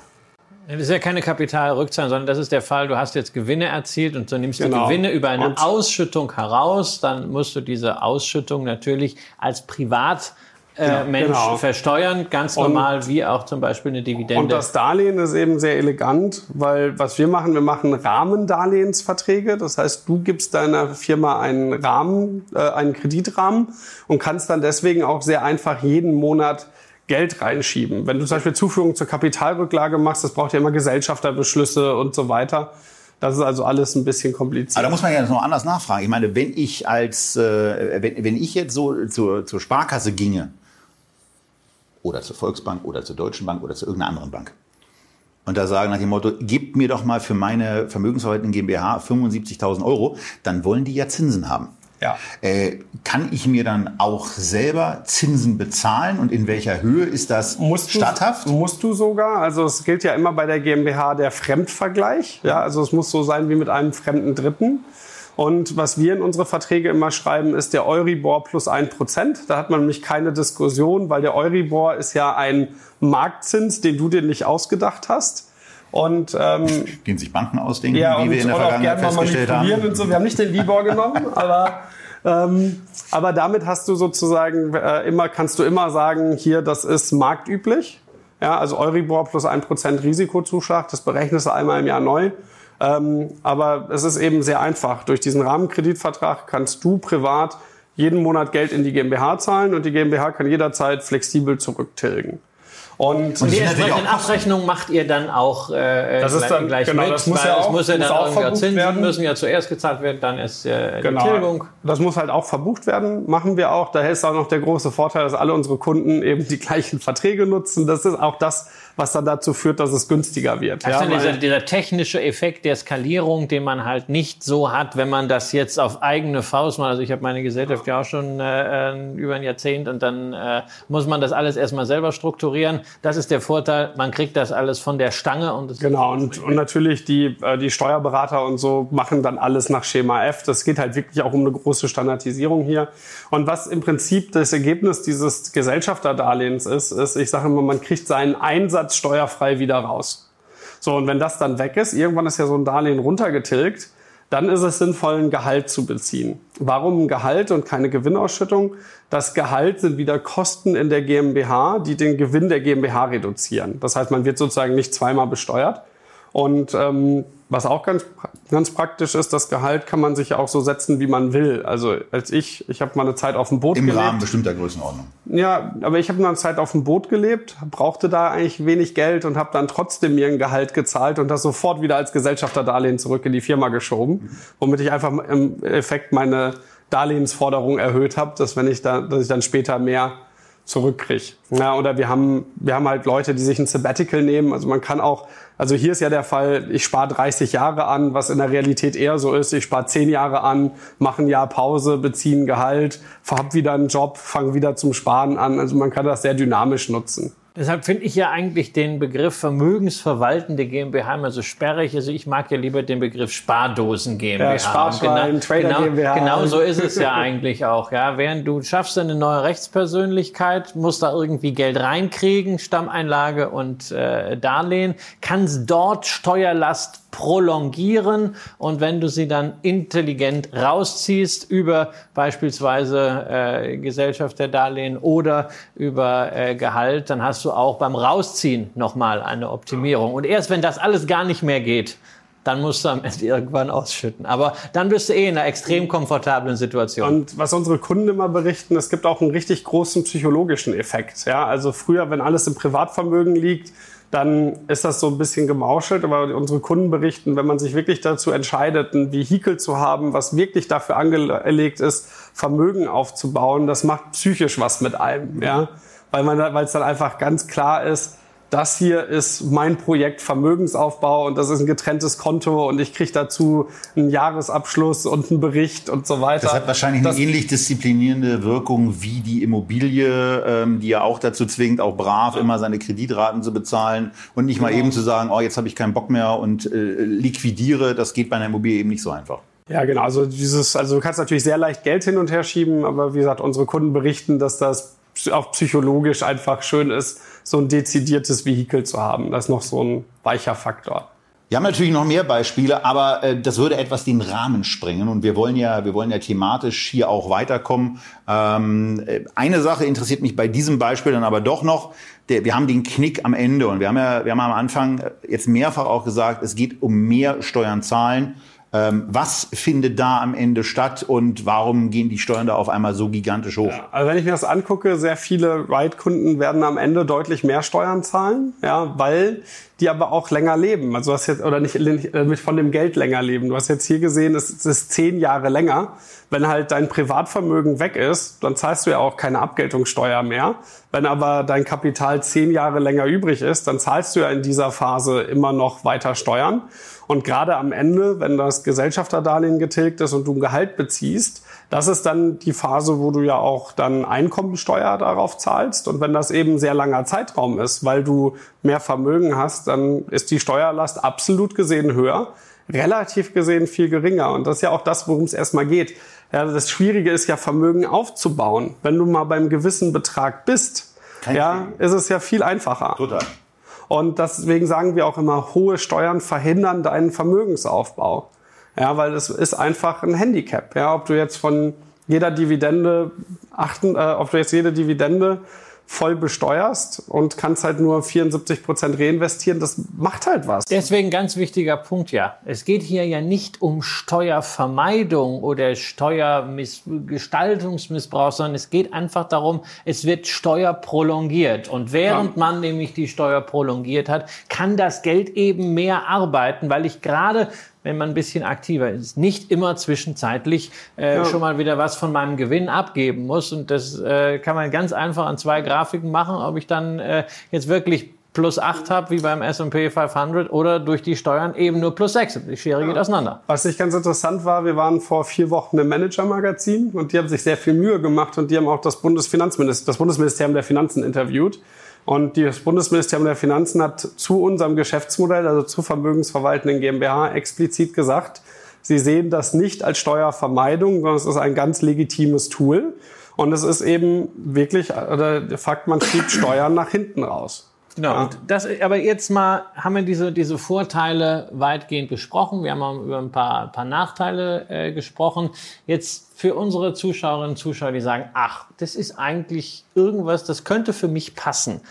Das ist ja keine Kapitalrückzahlung, sondern das ist der Fall, du hast jetzt Gewinne erzielt und so nimmst du Genau. Gewinne über eine Und- Ausschüttung heraus, dann musst du diese Ausschüttung natürlich als Privatmensch äh, Mensch Genau. versteuern, ganz normal wie auch zum Beispiel eine Dividende. Und das Darlehen ist eben sehr elegant, weil was wir machen, wir machen Rahmendarlehensverträge. Das heißt, du gibst deiner Firma einen Rahmen, äh, einen Kreditrahmen und kannst dann deswegen auch sehr einfach jeden Monat Geld reinschieben. Wenn du zum Beispiel Zuführung zur Kapitalrücklage machst, das braucht ja immer Gesellschafterbeschlüsse und so weiter. Das ist also alles ein bisschen kompliziert. Aber da muss man ja noch anders nachfragen. Ich meine, wenn ich als, äh, wenn, wenn ich jetzt so zur, zur Sparkasse ginge oder zur Volksbank oder zur Deutschen Bank oder zu irgendeiner anderen Bank und da sagen nach dem Motto, gebt mir doch mal für meine vermögensverwaltende GmbH 75.000 Euro, dann wollen die ja Zinsen haben. Ja. Äh, kann ich mir dann auch selber Zinsen bezahlen und in welcher Höhe ist das Musst du, statthaft? Musst du sogar. Also es gilt ja immer bei der GmbH der Fremdvergleich. Ja, also es muss so sein wie mit einem fremden Dritten. Und was wir in unsere Verträge immer schreiben, ist der Euribor plus ein Prozent. Da hat man nämlich keine Diskussion, weil der Euribor ist ja ein Marktzins, den du dir nicht ausgedacht hast. Und ähm, Den sich Banken ausdenken, ja, wie wir in der Vergangenheit festgestellt haben. und so. Wir haben nicht den Libor genommen, aber ähm, aber damit hast du sozusagen äh, immer kannst du immer sagen, hier das ist marktüblich. Ja, also Euribor plus ein Prozent Risikozuschlag, das berechnest du einmal im Jahr neu. Ähm, aber es ist eben sehr einfach. Durch diesen Rahmenkreditvertrag kannst du privat jeden Monat Geld in die GmbH zahlen und die GmbH kann jederzeit flexibel zurücktilgen. Und, Und die entsprechenden auch. Abrechnungen macht ihr dann auch äh, Das ist dann- gleich genau, mit, das muss weil ja es auch- muss ja muss dann auch irgendwie verbucht Zinsen werden. müssen ja zuerst gezahlt werden, dann ist äh, die Genau. Tilgung. Das muss halt auch verbucht werden, machen wir auch. Daher ist auch noch der große Vorteil, dass alle unsere Kunden eben die gleichen Verträge nutzen. Das ist auch das, was dann dazu führt, dass es günstiger wird. Dann weil- dieser, dieser technische Effekt der Skalierung, den man halt nicht so hat, wenn man das jetzt auf eigene Faust macht. Also ich habe meine Gesellschaft ja auch schon äh, äh, über ein Jahrzehnt und dann äh, muss man das alles erstmal selber strukturieren. Das ist der Vorteil, man kriegt das alles von der Stange und es Genau, und, und natürlich die, äh, die Steuerberater und so machen dann alles nach Schema F. Das geht halt wirklich auch um eine große Standardisierung hier. Und was im Prinzip das Ergebnis dieses Gesellschafterdarlehens ist, ist, ich sage immer, man kriegt seinen Einsatz steuerfrei wieder raus. So, und wenn das dann weg ist, irgendwann ist ja so ein Darlehen runtergetilgt, dann ist es sinnvoll, ein Gehalt zu beziehen. Warum ein Gehalt und keine Gewinnausschüttung? Das Gehalt sind wieder Kosten in der GmbH, die den Gewinn der GmbH reduzieren. Das heißt, man wird sozusagen nicht zweimal besteuert. Und ähm, was auch ganz, ganz praktisch ist, das Gehalt kann man sich ja auch so setzen, wie man will. Also als ich, ich habe mal eine Zeit auf dem Boot Im gelebt. Rahmen bestimmter Größenordnung. Ja, aber ich habe mal eine Zeit auf dem Boot gelebt, brauchte da eigentlich wenig Geld und habe dann trotzdem mir ein Gehalt gezahlt und das sofort wieder als Gesellschafterdarlehen zurück in die Firma geschoben, womit ich einfach im Effekt meine Darlehensforderung erhöht habe, dass wenn ich da, dass ich dann später mehr zurückkriege. Ja, oder wir haben, wir haben halt Leute, die sich ein Sabbatical nehmen. Also man kann auch, also hier ist ja der Fall, ich spare 30 Jahre an, was in der Realität eher so ist. Ich spare 10 Jahre an, mache ein Jahr Pause, beziehe ein Gehalt, hab wieder einen Job, fange wieder zum Sparen an. Also man kann das sehr dynamisch nutzen. Deshalb finde ich ja eigentlich den Begriff vermögensverwaltende GmbH immer so sperrig. Also ich mag ja lieber den Begriff Spardosen GmbH. Ja, Sparschwein, genau, genau, GmbH. Genau so ist es ja eigentlich auch. Ja, während du schaffst eine neue Rechtspersönlichkeit, musst da irgendwie Geld reinkriegen, Stammeinlage und äh, Darlehen, kannst dort Steuerlast prolongieren und wenn du sie dann intelligent rausziehst über beispielsweise äh, Gesellschaft der Darlehen oder über äh, Gehalt, dann hast du auch beim Rausziehen nochmal eine Optimierung. Und erst wenn das alles gar nicht mehr geht, dann musst du am Ende irgendwann ausschütten. Aber dann bist du eh in einer extrem komfortablen Situation. Und was unsere Kunden immer berichten, es gibt auch einen richtig großen psychologischen Effekt. Ja, also früher, wenn alles im Privatvermögen liegt, dann ist das so ein bisschen gemauschelt. Aber unsere Kunden berichten, wenn man sich wirklich dazu entscheidet, ein Vehikel zu haben, was wirklich dafür angelegt ist, Vermögen aufzubauen, das macht psychisch was mit einem. Ja, weil man, weil es dann einfach ganz klar ist, das hier ist mein Projekt Vermögensaufbau und das ist ein getrenntes Konto und ich kriege dazu einen Jahresabschluss und einen Bericht und so weiter. Das hat wahrscheinlich Das- eine ähnlich disziplinierende Wirkung wie die Immobilie, ähm, die ja auch dazu zwingt, auch brav immer seine Kreditraten zu bezahlen und nicht mal Genau. eben zu sagen, oh, jetzt habe ich keinen Bock mehr und äh, liquidiere. Das geht bei einer Immobilie eben nicht so einfach. Ja, genau. Also dieses, also du kannst natürlich sehr leicht Geld hin und her schieben, aber wie gesagt, unsere Kunden berichten, dass das auch psychologisch einfach schön ist, so ein dezidiertes Vehikel zu haben. Das ist noch so ein weicher Faktor. Wir haben natürlich noch mehr Beispiele, aber äh, das würde etwas den Rahmen sprengen und wir wollen ja, wir wollen ja thematisch hier auch weiterkommen. Ähm, äh, eine Sache interessiert mich bei diesem Beispiel dann aber doch noch. Der, wir haben den Knick am Ende und wir haben ja, wir haben am Anfang äh, jetzt mehrfach auch gesagt, es geht um mehr Steuern zahlen. Ähm, was findet da am Ende statt und warum gehen die Steuern da auf einmal so gigantisch hoch? Also wenn ich mir das angucke, sehr viele Ride-Kunden werden am Ende deutlich mehr Steuern zahlen, ja, weil die aber auch länger leben. Also du hast jetzt, oder nicht, nicht äh, von dem Geld länger leben. Du hast jetzt hier gesehen, es es ist zehn Jahre länger. Wenn halt dein Privatvermögen weg ist, dann zahlst du ja auch keine Abgeltungssteuer mehr. Wenn aber dein Kapital zehn Jahre länger übrig ist, dann zahlst du ja in dieser Phase immer noch weiter Steuern. Und gerade am Ende, wenn das Gesellschafterdarlehen getilgt ist und du ein Gehalt beziehst, das ist dann die Phase, wo du ja auch dann Einkommensteuer darauf zahlst. Und wenn das eben sehr langer Zeitraum ist, weil du mehr Vermögen hast, dann ist die Steuerlast absolut gesehen höher, relativ gesehen viel geringer. Und das ist ja auch das, worum es erstmal geht. Ja, das Schwierige ist ja, Vermögen aufzubauen. Wenn du mal beim gewissen Betrag bist, Kein ja, ist es ja viel einfacher. Total. Und deswegen sagen wir auch immer, hohe Steuern verhindern deinen Vermögensaufbau. Ja, weil es ist einfach ein Handicap. Ja, ob du jetzt von jeder Dividende achten, äh, ob du jetzt jede Dividende voll besteuerst und kannst halt nur 74 Prozent reinvestieren, das macht halt was. Deswegen ganz wichtiger Punkt, ja. Es geht hier ja nicht um Steuervermeidung oder Steuergestaltungsmissbrauch, sondern es geht einfach darum, es wird Steuer prolongiert. Und während man nämlich die Steuer prolongiert hat, kann das Geld eben mehr arbeiten, weil ich gerade wenn man ein bisschen aktiver ist, nicht immer zwischenzeitlich äh, Ja. schon mal wieder was von meinem Gewinn abgeben muss. Und das äh, kann man ganz einfach an zwei Grafiken machen, ob ich dann äh, jetzt wirklich plus 8 habe, wie beim S&P 500, oder durch die Steuern eben nur plus 6. Die Schere geht auseinander. Was ich ganz interessant war, wir waren vor vier Wochen im Manager-Magazin und die haben sich sehr viel Mühe gemacht und die haben auch das Bundesfinanzministerium, das Bundesministerium der Finanzen interviewt. Und das Bundesministerium der Finanzen hat zu unserem Geschäftsmodell, also zu vermögensverwaltenden GmbH, explizit gesagt, sie sehen das nicht als Steuervermeidung, sondern es ist ein ganz legitimes Tool. Und es ist eben wirklich, oder de facto, man schiebt Steuern nach hinten raus. Genau. Ja. Das, aber jetzt mal haben wir diese, diese Vorteile weitgehend besprochen. Wir haben über ein paar, paar Nachteile äh, gesprochen. Jetzt für unsere Zuschauerinnen und Zuschauer, die sagen, ach, das ist eigentlich irgendwas, das könnte für mich passen.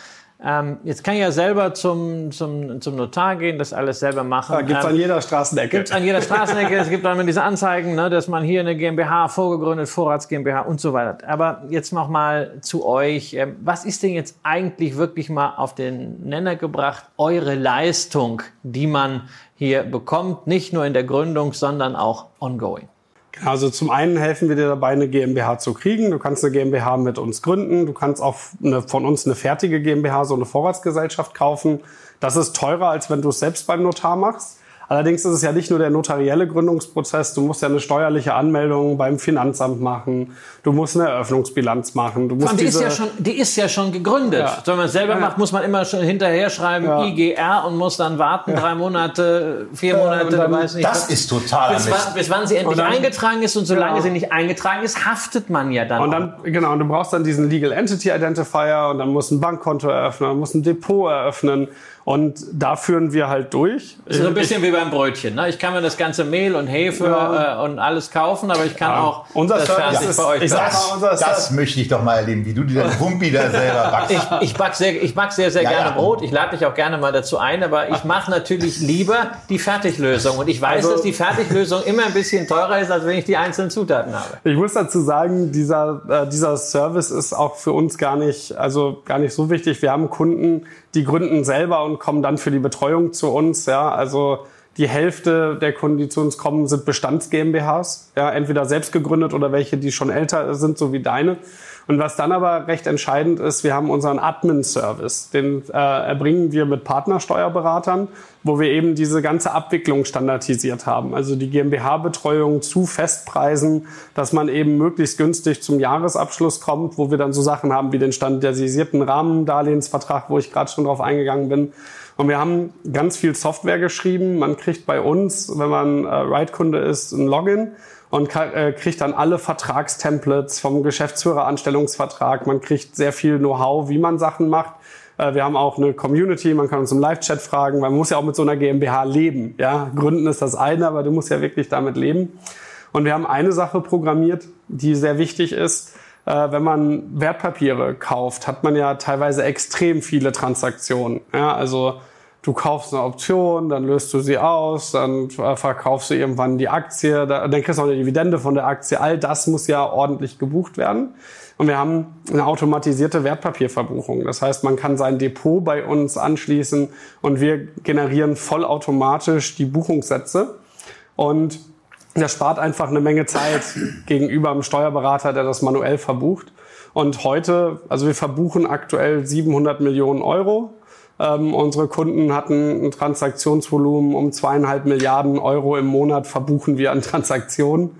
Ähm, jetzt kann ich ja selber zum, zum, zum Notar gehen, das alles selber machen. Ja, gibt's ähm, an jeder Straßenecke. Gibt's an jeder Straßenecke. es gibt dann diese Anzeigen, ne, dass man hier eine GmbH vorgegründet, Vorrats GmbH und so weiter. Aber jetzt noch mal zu euch. Ähm, was ist denn jetzt eigentlich wirklich mal auf den Nenner gebracht, eure Leistung, die man hier bekommt, nicht nur in der Gründung, sondern auch ongoing? Also zum einen helfen wir dir dabei, eine GmbH zu kriegen. Du kannst eine GmbH mit uns gründen. Du kannst auch eine, von uns eine fertige GmbH, so eine Vorratsgesellschaft kaufen. Das ist teurer, als wenn du es selbst beim Notar machst. Allerdings ist es ja nicht nur der notarielle Gründungsprozess. Du musst ja eine steuerliche Anmeldung beim Finanzamt machen. Du musst eine Eröffnungsbilanz machen. Du musst die, ist ja schon, die ist ja schon gegründet. Ja. Wenn man es selber ja. macht, muss man immer schon hinterher schreiben ja. IGR und muss dann warten, drei Monate, vier Monate, dann, weiß nicht. Das ist total bis, wann, bis wann sie endlich dann, eingetragen ist und solange sie nicht eingetragen ist, haftet man ja dann. Und dann, auch. genau, und du brauchst dann diesen Legal Entity Identifier und dann musst ein Bankkonto eröffnen, dann musst ein Depot eröffnen. Und da führen wir halt durch. So ein bisschen ich, wie beim Brötchen. Ne? Ich kann mir das ganze Mehl und Hefe ja. äh, und alles kaufen, aber ich kann ja. auch unser das Service ist, bei euch ich sag mal, unser Das möchte ich doch mal erleben, wie du dir den Wumpi da selber backst. Ich, ich back sehr, ich back sehr, sehr ja, gerne Brot. Ich lade dich auch gerne mal dazu ein, aber ich mache natürlich lieber die Fertiglösung. Und ich weiß, also, dass die Fertiglösung immer ein bisschen teurer ist, als wenn ich die einzelnen Zutaten habe. Ich muss dazu sagen, dieser, äh, dieser Service ist auch für uns gar nicht, also gar nicht so wichtig. Wir haben Kunden, die gründen selber und kommen dann für die Betreuung zu uns. Ja, also die Hälfte der Kunden, die zu uns kommen, sind Bestands GmbHs, ja, entweder selbst gegründet oder welche, die schon älter sind, so wie deine. Und was dann aber recht entscheidend ist, wir haben unseren Admin-Service. Den äh, erbringen wir mit Partnersteuerberatern, wo wir eben diese ganze Abwicklung standardisiert haben. Also die GmbH-Betreuung zu Festpreisen, dass man eben möglichst günstig zum Jahresabschluss kommt, wo wir dann so Sachen haben wie den standardisierten Rahmendarlehensvertrag, wo ich gerade schon drauf eingegangen bin. Und wir haben ganz viel Software geschrieben. Man kriegt bei uns, wenn man äh, Ride-Kunde ist, ein Login und äh, kriegt dann alle Vertragstemplates vom Geschäftsführeranstellungsvertrag. Man kriegt sehr viel Know-how, wie man Sachen macht. Äh, wir haben auch eine Community, man kann uns im Live-Chat fragen, weil man muss ja auch mit so einer GmbH leben. Ja, Gründen ist das eine, aber du musst ja wirklich damit leben. Und wir haben eine Sache programmiert, die sehr wichtig ist. Äh, wenn man Wertpapiere kauft, hat man ja teilweise extrem viele Transaktionen. Ja, also du kaufst eine Option, dann löst du sie aus, dann verkaufst du irgendwann die Aktie, dann kriegst du auch eine Dividende von der Aktie. All das muss ja ordentlich gebucht werden. Und wir haben eine automatisierte Wertpapierverbuchung. Das heißt, man kann sein Depot bei uns anschließen und wir generieren vollautomatisch die Buchungssätze. Und das spart einfach eine Menge Zeit gegenüber einem Steuerberater, der das manuell verbucht. Und heute, also wir verbuchen aktuell 700 Millionen Euro ähm, unsere Kunden hatten ein Transaktionsvolumen um zweieinhalb Milliarden Euro im Monat verbuchen wir an Transaktionen.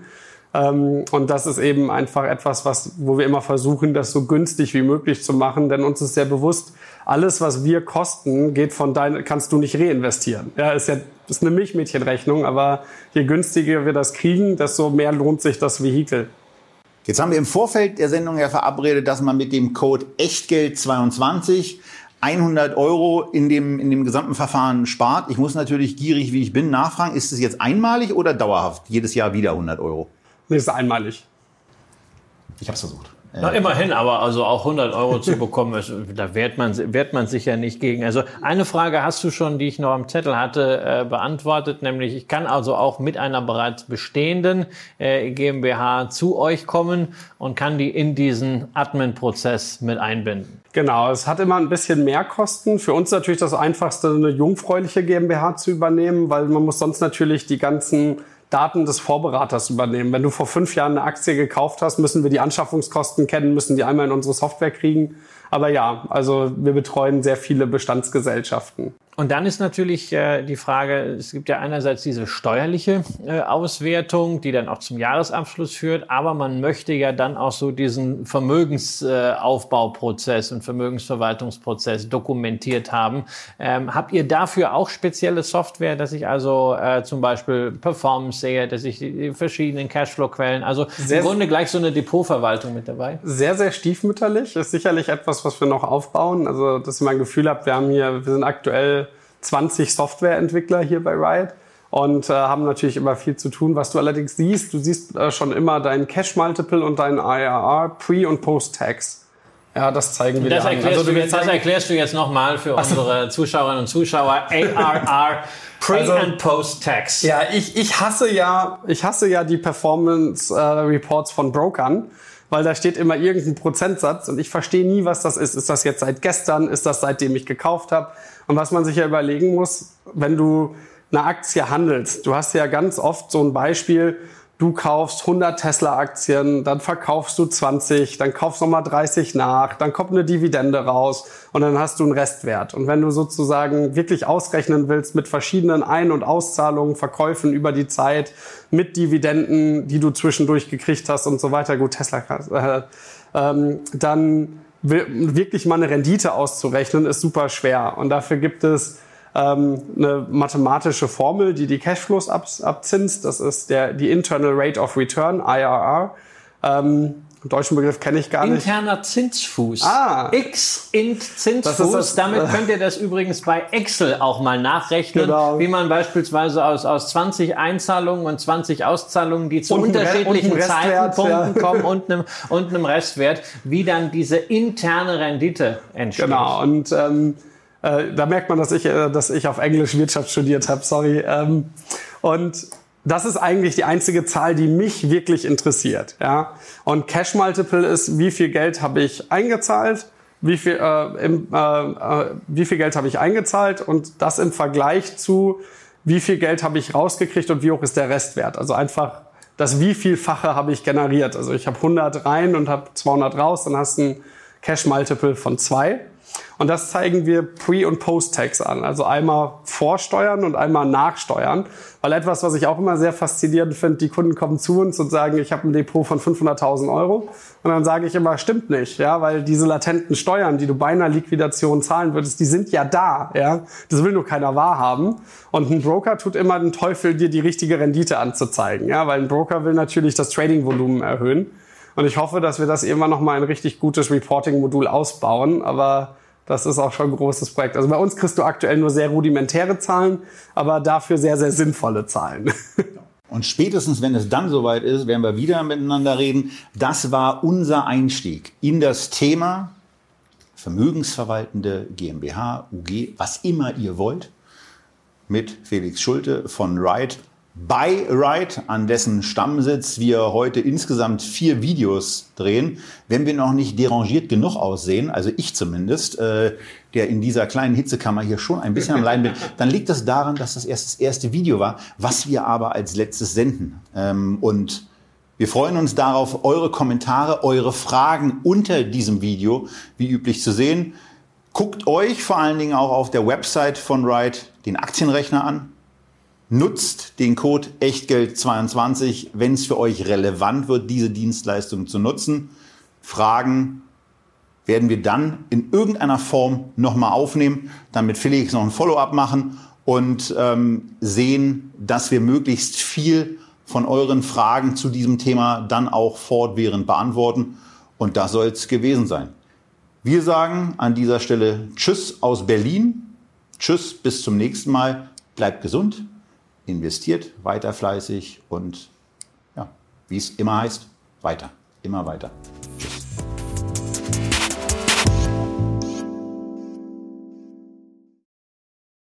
Ähm, und das ist eben einfach etwas, was, wo wir immer versuchen, das so günstig wie möglich zu machen, denn uns ist sehr bewusst, alles, was wir kosten, geht von dein, kannst du nicht reinvestieren. Ja, ist ja, ist eine Milchmädchenrechnung, aber je günstiger wir das kriegen, desto mehr lohnt sich das Vehikel. Jetzt haben wir im Vorfeld der Sendung ja verabredet, dass man mit dem Code Echtgeld22 100 Euro in dem, in dem gesamten Verfahren spart. Ich muss natürlich gierig, wie ich bin, nachfragen, ist es jetzt einmalig oder dauerhaft? Jedes Jahr wieder 100 Euro? Nee, ist einmalig. Ich habe es versucht. Na, immerhin, aber also auch 100 Euro zu bekommen, ist, da wehrt man, wehrt man sich ja nicht gegen. Also eine Frage hast du schon, die ich noch am Zettel hatte, äh, beantwortet, nämlich ich kann also auch mit einer bereits bestehenden äh, GmbH zu euch kommen und kann die in diesen Admin-Prozess mit einbinden. Genau, es hat immer ein bisschen mehr Kosten. Für uns natürlich das Einfachste, eine jungfräuliche GmbH zu übernehmen, weil man muss sonst natürlich die ganzen Daten des Vorberaters übernehmen. Wenn du vor fünf Jahren eine Aktie gekauft hast, müssen wir die Anschaffungskosten kennen, müssen die einmal in unsere Software kriegen. Aber ja, also wir betreuen sehr viele Bestandsgesellschaften. Und dann ist natürlich äh, die Frage, es gibt ja einerseits diese steuerliche äh, Auswertung, die dann auch zum Jahresabschluss führt, aber man möchte ja dann auch so diesen Vermögensaufbauprozess und Vermögensverwaltungsprozess dokumentiert haben. Ähm, habt ihr dafür auch spezielle Software, dass ich also äh, zum Beispiel Performance sehe, dass ich die verschiedenen Cashflow-Quellen, also sehr, im Grunde gleich so eine Depotverwaltung mit dabei? Sehr, sehr stiefmütterlich, ist sicherlich etwas, was wir noch aufbauen. Also, dass ihr mal ein Gefühl habt, wir haben hier, wir sind aktuell 20 Softwareentwickler hier bei Ride und äh, haben natürlich immer viel zu tun. Was du allerdings siehst, du siehst äh, schon immer deinen Cache Multiple und deinen IRR, Pre- und Post-Tags. Ja, das zeigen wir das dir erklärst Also, du jetzt, das erklärst du jetzt nochmal für unsere Zuschauerinnen und Zuschauer. ARR, Pre- Also- and Post-Tax. Ja, ich, ich hasse ja, ich hasse ja die Performance äh, Reports von Brokern, weil da steht immer irgendein Prozentsatz und ich verstehe nie, was das ist. Ist das jetzt seit gestern? Ist das seitdem ich gekauft habe? Und was man sich ja überlegen muss, wenn du eine Aktie handelst, du hast ja ganz oft so ein Beispiel, du kaufst 100 Tesla-Aktien, dann verkaufst du 20, dann kaufst nochmal 30 nach, dann kommt eine Dividende raus und dann hast du einen Restwert. Und wenn du sozusagen wirklich ausrechnen willst mit verschiedenen Ein- und Auszahlungen, Verkäufen über die Zeit, mit Dividenden, die du zwischendurch gekriegt hast und so weiter, gut, Tesla, äh, ähm, dann wi- wirklich mal eine Rendite auszurechnen, ist super schwer. Und dafür gibt es ähm, eine mathematische Formel, die die Cashflows ab, abzinst. Das ist der, die Internal Rate of Return, IRR. Ähm, deutschen Begriff kenne ich gar nicht. Interner Zinsfuß. Ah. X int Zinsfuß. Das ist das- Damit könnt ihr das übrigens bei Excel auch mal nachrechnen, Genau. wie man beispielsweise aus, aus 20 Einzahlungen und 20 Auszahlungen, die zu unterschiedlichen Zeitpunkten ja. kommen und einem, und einem Restwert, wie dann diese interne Rendite entsteht. Genau, und ähm, äh, da merkt man, dass ich, äh, dass ich auf Englisch Wirtschaft studiert habe, sorry. Ähm, und das ist eigentlich die einzige Zahl, die mich wirklich interessiert. Ja? Und Cash Multiple ist, wie viel Geld habe ich eingezahlt, wie viel, äh, im, äh, äh, wie viel Geld habe ich eingezahlt und das im Vergleich zu, wie viel Geld habe ich rausgekriegt und wie hoch ist der Restwert. Also einfach das wie vielfache habe ich generiert. Also ich habe 100 rein und habe 200 raus, dann hast du ein Cash Multiple von zwei. Und das zeigen wir Pre- und Post-Tax an. Also einmal vorsteuern und einmal nachsteuern. Weil etwas, was ich auch immer sehr faszinierend finde, die Kunden kommen zu uns und sagen, ich habe ein Depot von 500.000 Euro. Und dann sage ich immer, stimmt nicht, ja, weil diese latenten Steuern, die du bei einer Liquidation zahlen würdest, die sind ja da, ja. Das will nur keiner wahrhaben. Und ein Broker tut immer den Teufel, dir die richtige Rendite anzuzeigen, ja, weil ein Broker will natürlich das Trading-Volumen erhöhen. Und ich hoffe, dass wir das irgendwann nochmal ein richtig gutes Reporting-Modul ausbauen. Aber das ist auch schon ein großes Projekt. Also bei uns kriegst du aktuell nur sehr rudimentäre Zahlen, aber dafür sehr, sehr sinnvolle Zahlen. Und spätestens, wenn es dann soweit ist, werden wir wieder miteinander reden. Das war unser Einstieg in das Thema vermögensverwaltende GmbH, UG, was immer ihr wollt, mit Felix Schulte von Ride bei Ride, an dessen Stammsitz wir heute insgesamt vier Videos drehen. Wenn wir noch nicht derangiert genug aussehen, also ich zumindest, äh, der in dieser kleinen Hitzekammer hier schon ein bisschen am Leiden bin, dann liegt das daran, dass das erst das erste Video war, was wir aber als letztes senden. Ähm, und wir freuen uns darauf, eure Kommentare, eure Fragen unter diesem Video, wie üblich zu sehen. Guckt euch vor allen Dingen auch auf der Website von Ride den Aktienrechner an. Nutzt den Code Echtgeld22, wenn es für euch relevant wird, diese Dienstleistung zu nutzen. Fragen werden wir dann in irgendeiner Form nochmal aufnehmen, dann mit Felix noch ein Follow-up machen und ähm, sehen, dass wir möglichst viel von euren Fragen zu diesem Thema dann auch fortwährend beantworten. Und das soll es gewesen sein. Wir sagen an dieser Stelle Tschüss aus Berlin. Tschüss, bis zum nächsten Mal. Bleibt gesund, investiert weiter fleißig und ja, wie es immer heißt, weiter, immer weiter. Tschüss.